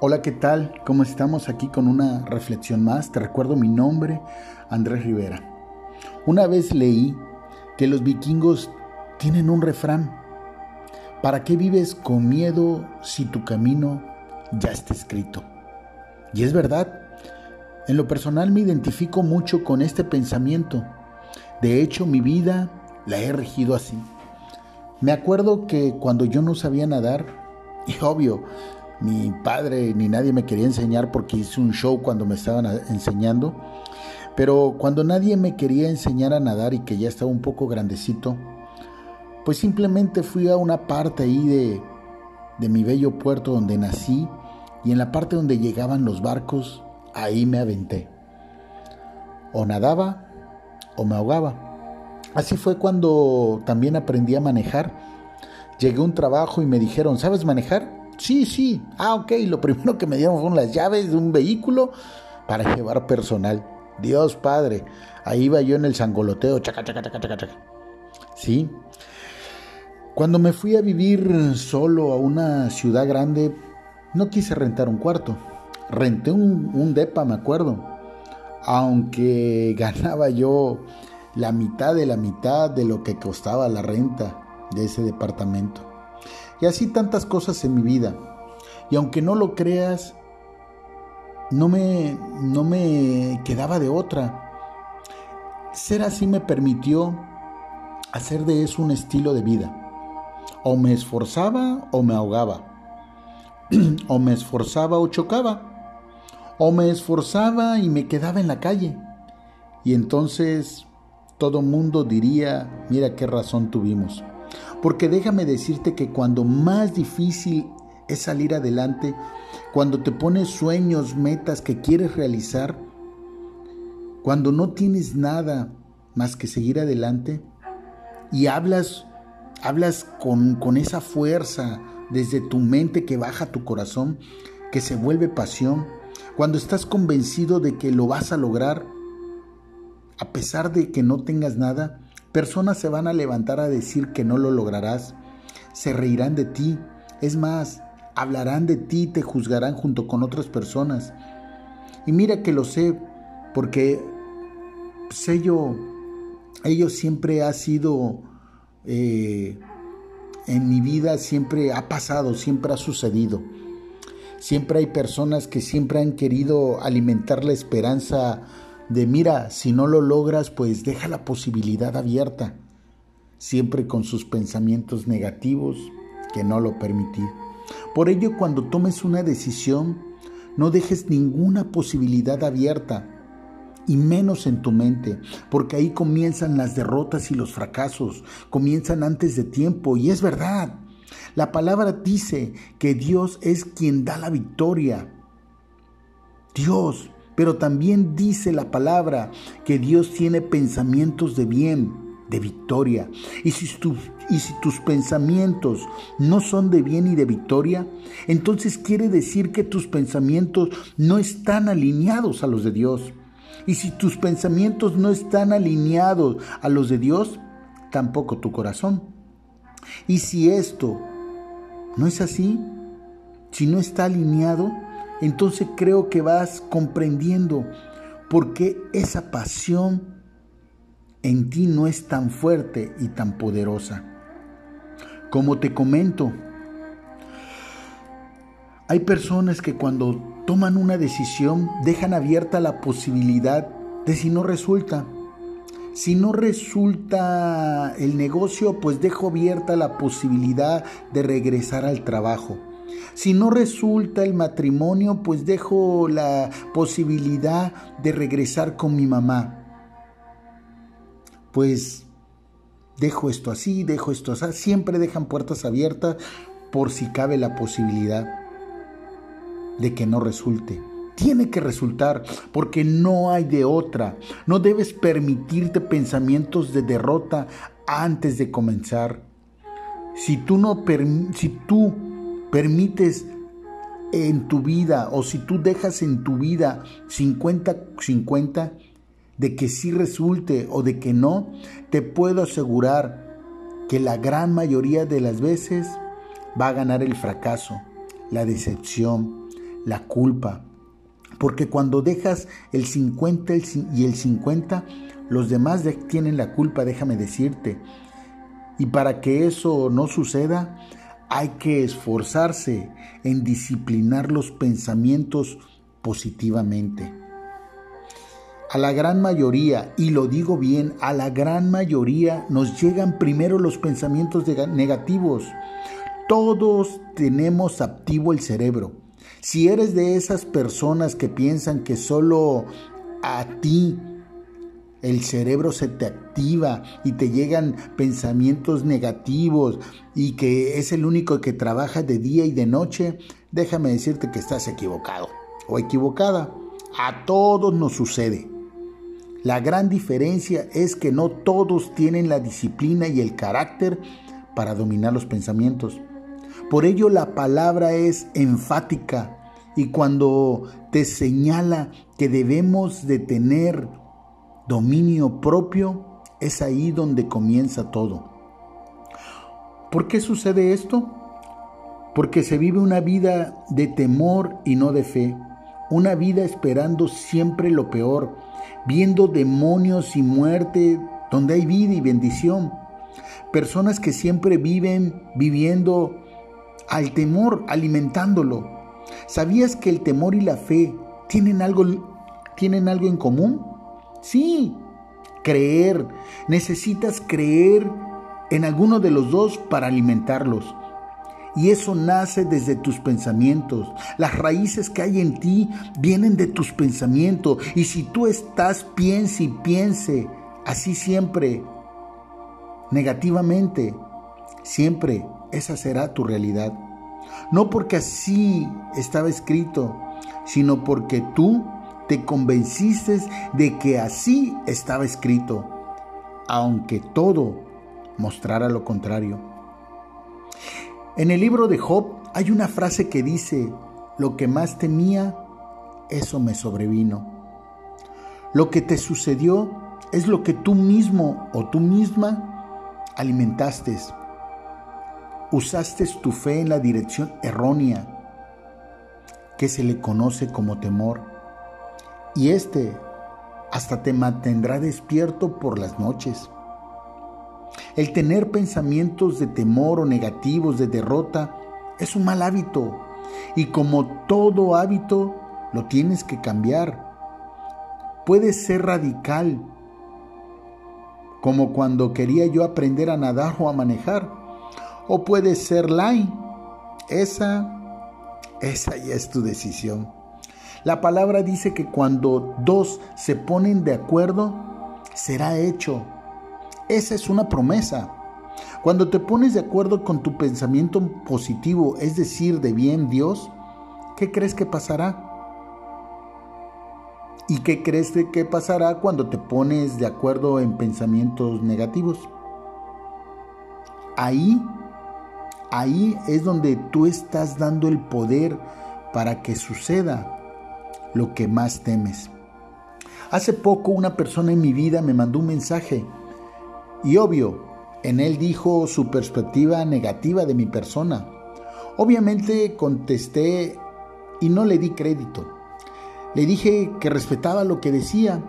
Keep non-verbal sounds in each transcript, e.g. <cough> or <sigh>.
Hola, ¿qué tal? ¿Cómo estamos aquí con una reflexión más? Te recuerdo mi nombre, Andrés Rivera. Una vez leí que los vikingos tienen un refrán. ¿Para qué vives con miedo si tu camino ya está escrito? Y es verdad. En lo personal me identifico mucho con este pensamiento. De hecho, mi vida la he regido así. Me acuerdo que cuando yo no sabía nadar, <laughs> y obvio, mi padre ni nadie me quería enseñar porque hice un show cuando me estaban enseñando. Pero cuando nadie me quería enseñar a nadar y que ya estaba un poco grandecito, pues simplemente fui a una parte ahí de, de mi bello puerto donde nací y en la parte donde llegaban los barcos, ahí me aventé. O nadaba o me ahogaba. Así fue cuando también aprendí a manejar. Llegué a un trabajo y me dijeron, ¿sabes manejar? Sí, sí. Ah, ok. Lo <laughs> primero que me dieron fueron las llaves de un vehículo para llevar personal. Dios Padre. Ahí iba yo en el sangoloteo. Chaca, chaca, chaca, chaca, chaca. Sí. Cuando me fui a vivir solo a una ciudad grande, no quise rentar un cuarto. Renté un, un depa, me acuerdo. Aunque <laughs> ganaba yo la mitad de la mitad de lo que costaba la renta de ese departamento. Y así tantas cosas en mi vida. Y aunque no lo creas, no me, no me quedaba de otra. Ser así me permitió hacer de eso un estilo de vida. O me esforzaba o me ahogaba. <clears throat> o me esforzaba o chocaba. O me esforzaba y me quedaba en la calle. Y entonces todo mundo diría, mira qué razón tuvimos. Porque déjame decirte que cuando más difícil es salir adelante, cuando te pones sueños, metas que quieres realizar, cuando no tienes nada más que seguir adelante y hablas, hablas con, con esa fuerza desde tu mente que baja tu corazón, que se vuelve pasión, cuando estás convencido de que lo vas a lograr, a pesar de que no tengas nada, Personas se van a levantar a decir que no lo lograrás, se reirán de ti, es más, hablarán de ti y te juzgarán junto con otras personas. Y mira que lo sé, porque sé yo, ello siempre ha sido, eh, en mi vida siempre ha pasado, siempre ha sucedido. Siempre hay personas que siempre han querido alimentar la esperanza de mira, si no lo logras, pues deja la posibilidad abierta, siempre con sus pensamientos negativos que no lo permitir. Por ello, cuando tomes una decisión, no dejes ninguna posibilidad abierta, y menos en tu mente, porque ahí comienzan las derrotas y los fracasos, comienzan antes de tiempo, y es verdad. La palabra dice que Dios es quien da la victoria. Dios, pero también dice la palabra que Dios tiene pensamientos de bien, de victoria. Y si, tus pensamientos no son de bien y de victoria, entonces quiere decir que tus pensamientos no están alineados a los de Dios. Y si tus pensamientos no están alineados a los de Dios, tampoco tu corazón. Y si esto no es así, si no está alineado, entonces creo que vas comprendiendo por qué esa pasión en ti no es tan fuerte y tan poderosa. Como te comento, hay personas que cuando toman una decisión dejan abierta la posibilidad de si no resulta. Si no resulta el negocio, pues dejo abierta la posibilidad de regresar al trabajo. Si no resulta el matrimonio, pues dejo la posibilidad de regresar con mi mamá. Pues dejo esto así, dejo esto así. Siempre dejan puertas abiertas por si cabe la posibilidad de que no resulte. Tiene que resultar porque no hay de otra. No debes permitirte pensamientos de derrota antes de comenzar. Si tú no si tú permites en tu vida o si tú dejas en tu vida 50-50 de que sí resulte o de que no, te puedo asegurar que la gran mayoría de las veces va a ganar el fracaso, la decepción, la culpa. Porque cuando dejas el 50 y el 50, los demás tienen la culpa, déjame decirte. Y para que eso no suceda, hay que esforzarse en disciplinar los pensamientos positivamente. A la gran mayoría, y lo digo bien, a la gran mayoría nos llegan primero los pensamientos negativos. Todos tenemos activo el cerebro. Si eres de esas personas que piensan que solo a ti el cerebro se te activa y te llegan pensamientos negativos y que es el único que trabaja de día y de noche, déjame decirte que estás equivocado o equivocada. A todos nos sucede. La gran diferencia es que no todos tienen la disciplina y el carácter para dominar los pensamientos. Por ello la palabra es enfática y cuando te señala que debemos de tener dominio propio, es ahí donde comienza todo. ¿Por qué sucede esto? Porque se vive una vida de temor y no de fe, una vida esperando siempre lo peor, viendo demonios y muerte donde hay vida y bendición. Personas que siempre viven viviendo al temor, alimentándolo. ¿Sabías que el temor y la fe tienen algo, tienen algo en común? Sí, creer. Necesitas creer en alguno de los dos para alimentarlos. Y eso nace desde tus pensamientos. Las raíces que hay en ti vienen de tus pensamientos. Y si tú estás, piense y piense así siempre, negativamente, siempre esa será tu realidad. No porque así estaba escrito, sino porque tú te convenciste de que así estaba escrito, aunque todo mostrara lo contrario. En el libro de Job hay una frase que dice, lo que más temía, eso me sobrevino. Lo que te sucedió es lo que tú mismo o tú misma alimentaste. Usaste tu fe en la dirección errónea que se le conoce como temor y este hasta te mantendrá despierto por las noches. El tener pensamientos de temor o negativos de derrota es un mal hábito y como todo hábito lo tienes que cambiar. Puede ser radical, como cuando quería yo aprender a nadar o a manejar, o puede ser light. Esa, esa ya es tu decisión. La palabra dice que cuando dos se ponen de acuerdo, será hecho. Esa es una promesa. Cuando te pones de acuerdo con tu pensamiento positivo, es decir, de bien Dios, ¿qué crees que pasará? ¿Y qué crees que pasará cuando te pones de acuerdo en pensamientos negativos? Ahí, ahí es donde tú estás dando el poder para que suceda lo que más temes. Hace poco una persona en mi vida me mandó un mensaje y obvio, en él dijo su perspectiva negativa de mi persona. Obviamente contesté y no le di crédito. Le dije que respetaba lo que decía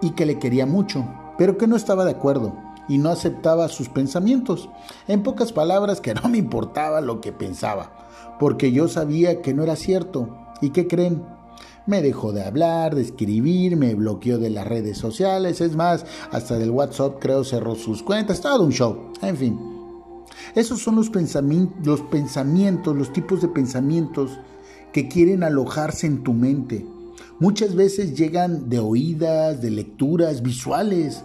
y que le quería mucho, pero que no estaba de acuerdo y no aceptaba sus pensamientos. En pocas palabras, que <laughs> no me importaba lo que pensaba, porque yo sabía que no era cierto. ¿Y qué creen? Me dejó de hablar, de escribir, me bloqueó de las redes sociales, es más, hasta del WhatsApp creo cerró sus cuentas, todo un show, en fin. Esos son los pensamientos, los pensamientos, los tipos de pensamientos que quieren alojarse en tu mente. Muchas veces llegan de oídas, de lecturas visuales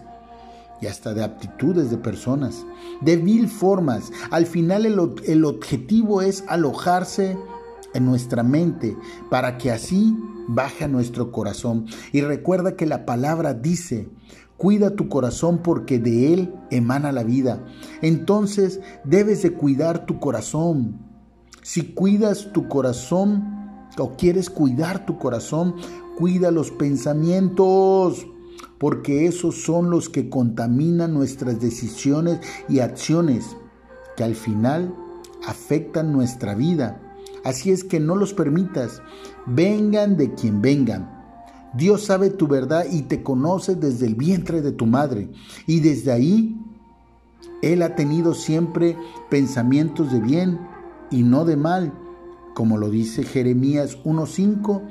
y hasta de aptitudes de personas, de mil formas. Al final el, el objetivo es alojarse en nuestra mente para que así baje nuestro corazón. Y recuerda que la palabra dice, cuida tu corazón porque de él emana la vida. Entonces debes de cuidar tu corazón. Si cuidas tu corazón o quieres cuidar tu corazón, cuida los pensamientos porque esos son los que contaminan nuestras decisiones y acciones que al final afectan nuestra vida Así es que no los permitas. Vengan de quien vengan. Dios sabe tu verdad y te conoce desde el vientre de tu madre. Y desde ahí, Él ha tenido siempre pensamientos de bien y no de mal, como lo dice Jeremías 1.5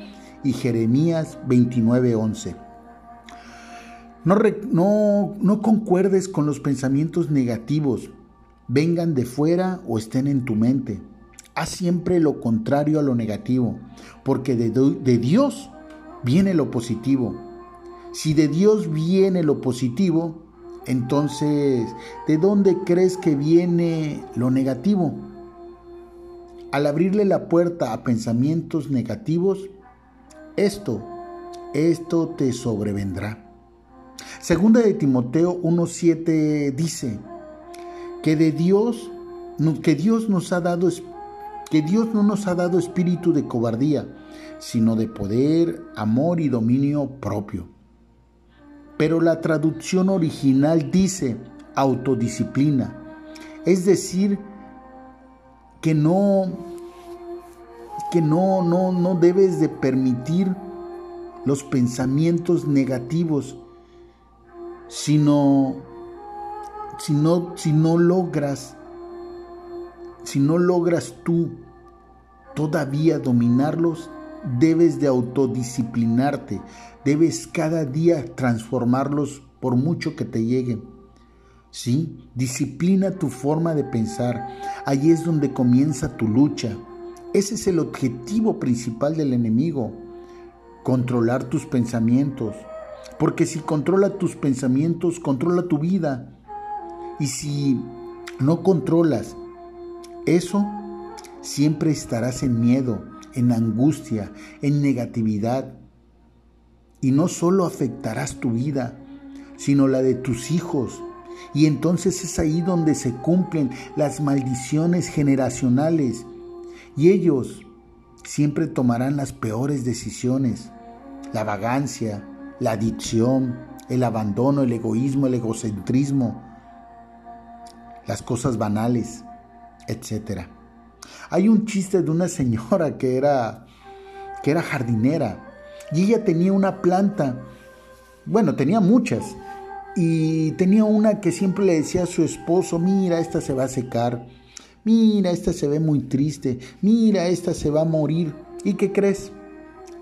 y Jeremías 29.11. No, no, no concuerdes con los pensamientos negativos, vengan de fuera o estén en tu mente. Haz siempre lo contrario a lo negativo, porque de, de Dios viene lo positivo. Si de Dios viene lo positivo, entonces, ¿de dónde crees que viene lo negativo? Al abrirle la puerta a pensamientos negativos, esto, esto te sobrevendrá. Segunda de Timoteo 1.7 dice que de Dios, que Dios nos ha dado, que Dios no nos ha dado espíritu de cobardía, sino de poder, amor y dominio propio. Pero la traducción original dice autodisciplina, es decir, que no que no no no debes de permitir los pensamientos negativos sino si no, si no logras si no logras tú todavía dominarlos debes de autodisciplinarte debes cada día transformarlos por mucho que te lleguen ¿sí? Disciplina tu forma de pensar. Ahí es donde comienza tu lucha. Ese es el objetivo principal del enemigo. Controlar tus pensamientos. Porque si controla tus pensamientos, controla tu vida. Y si no controlas eso, siempre estarás en miedo, en angustia, en negatividad. Y no solo afectarás tu vida, sino la de tus hijos, y entonces es ahí donde se cumplen las maldiciones generacionales. Y ellos siempre tomarán las peores decisiones. La vagancia, la adicción, el abandono, el egoísmo, el egocentrismo, las cosas banales, etc. Hay un chiste de una señora que era, que era jardinera y ella tenía una planta, bueno, tenía muchas, y tenía una que siempre le decía a su esposo, mira, esta se va a secar, mira, esta se ve muy triste, mira, esta se va a morir. ¿Y qué crees?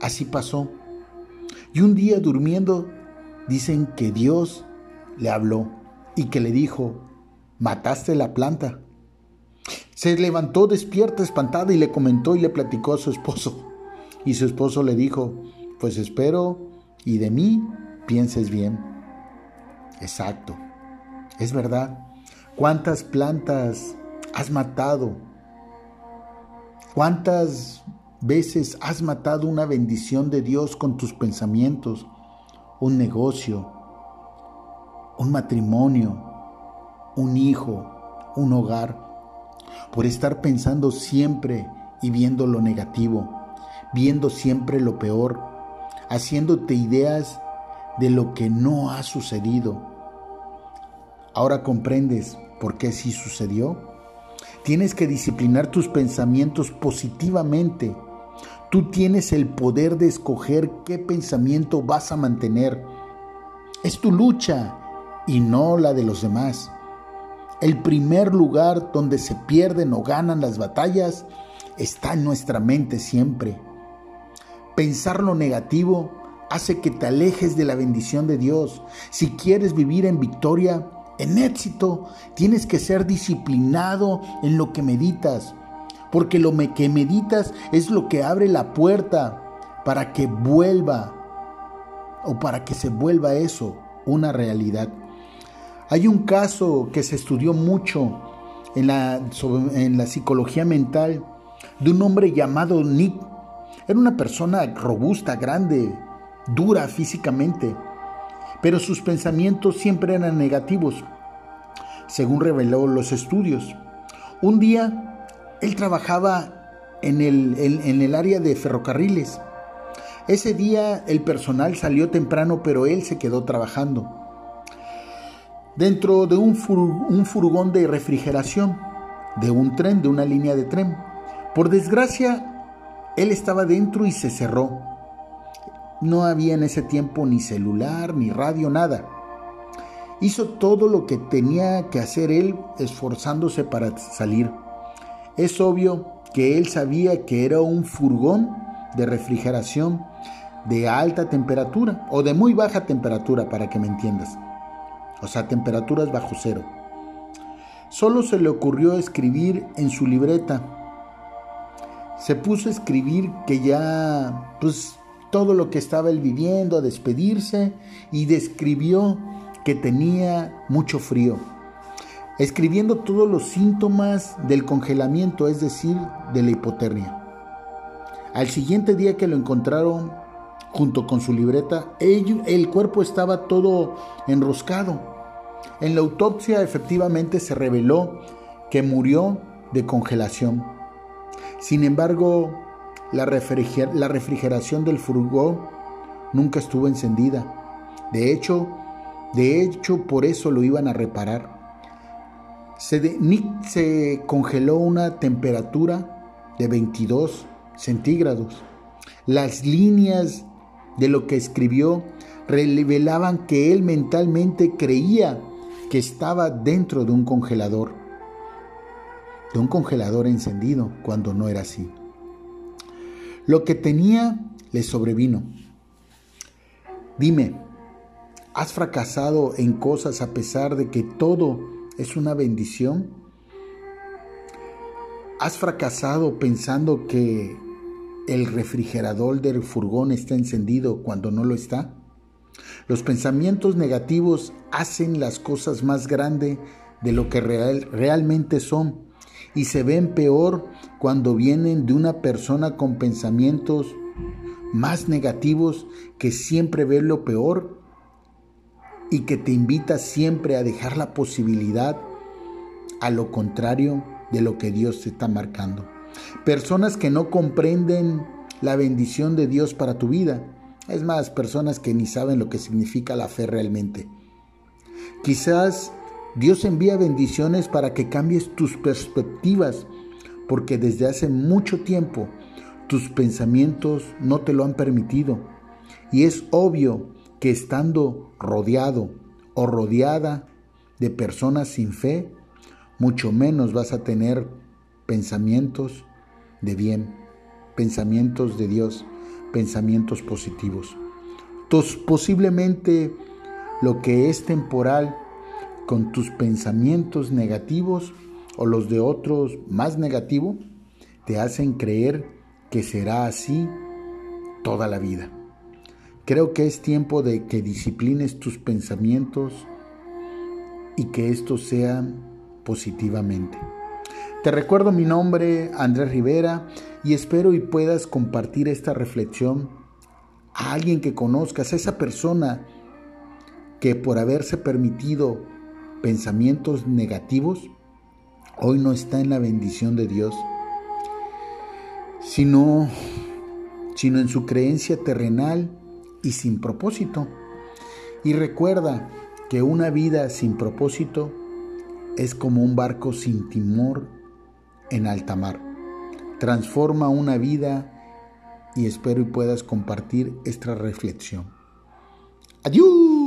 Así pasó. Y un día durmiendo, dicen que Dios le habló y que le dijo, mataste la planta. Se levantó despierta, espantada y le comentó y le platicó a su esposo. Y su esposo le dijo, pues espero y de mí pienses bien. Exacto. Es verdad. ¿Cuántas plantas has matado? ¿Cuántas veces has matado una bendición de Dios con tus pensamientos? Un negocio, un matrimonio, un hijo, un hogar, por estar pensando siempre y viendo lo negativo, viendo siempre lo peor, haciéndote ideas de lo que no ha sucedido. Ahora comprendes por qué sí sucedió. Tienes que disciplinar tus pensamientos positivamente. Tú tienes el poder de escoger qué pensamiento vas a mantener. Es tu lucha y no la de los demás. El primer lugar donde se pierden o ganan las batallas está en nuestra mente siempre. Pensar lo negativo hace que te alejes de la bendición de Dios. Si quieres vivir en victoria, en éxito, tienes que ser disciplinado en lo que meditas, porque lo que meditas es lo que abre la puerta para que vuelva o para que se vuelva eso una realidad. Hay un caso que se estudió mucho en la, psicología mental de un hombre llamado Nick. Era una persona robusta, grande, dura físicamente, pero sus pensamientos siempre eran negativos, según reveló los estudios. Un día, él trabajaba en el área de ferrocarriles. Ese día el personal salió temprano, pero él se quedó trabajando dentro de un, furgón de refrigeración de un tren, de una línea de tren, Por desgracia, él estaba dentro y se cerró. No había en ese tiempo ni celular, ni radio, nada. Hizo todo lo que tenía que hacer él esforzándose para salir. Es obvio que él sabía que era un furgón de refrigeración de alta temperatura o de muy baja temperatura para que me entiendas. O sea, temperaturas bajo cero. Solo se le ocurrió escribir en su libreta se puso a escribir que ya, pues, todo lo que estaba él viviendo, a despedirse, y describió que tenía mucho frío, escribiendo todos los síntomas del congelamiento, es decir, de la hipotermia. Al siguiente día que lo encontraron junto con su libreta, el cuerpo estaba todo enroscado. En la autopsia efectivamente se reveló que murió de congelación. Sin embargo, la, refrigeración del furgón nunca estuvo encendida. De hecho, de hecho, por eso lo iban a reparar. Se Nick se congeló una temperatura de 22 centígrados. Las líneas de lo que escribió revelaban que él mentalmente creía que estaba dentro de un congelador de un congelador encendido cuando no era así. Lo que tenía le sobrevino. Dime, ¿has fracasado en cosas a pesar de que todo es una bendición? ¿Has fracasado pensando que el refrigerador del furgón está encendido cuando no lo está? Los pensamientos negativos hacen las cosas más grandes de lo que realmente son y se ven peor cuando vienen de una persona con pensamientos más negativos que siempre ve lo peor y que te invita siempre a dejar la posibilidad a lo contrario de lo que Dios te está marcando. Personas que no comprenden la bendición de Dios para tu vida. Es más, personas que ni saben lo que significa la fe realmente. Quizás Dios envía bendiciones para que cambies tus perspectivas, porque desde hace mucho tiempo tus pensamientos no te lo han permitido. Y es obvio que estando rodeado o rodeada de personas sin fe, mucho menos vas a tener pensamientos de bien, pensamientos de Dios, pensamientos positivos. Entonces, posiblemente lo que es temporal con tus pensamientos negativos o los de otros más negativos, te hacen creer que será así toda la vida. Creo que es tiempo de que disciplines tus pensamientos y que estos sean positivamente. Te recuerdo mi nombre, Andrés Rivera, y espero y puedas compartir esta reflexión a alguien que conozcas, a esa persona que por haberse permitido pensamientos negativos, hoy no está en la bendición de Dios, sino, sino en su creencia terrenal y sin propósito. Y recuerda que una vida sin propósito es como un barco sin timor en alta mar. Transforma una vida y espero y puedas compartir esta reflexión. Adiós.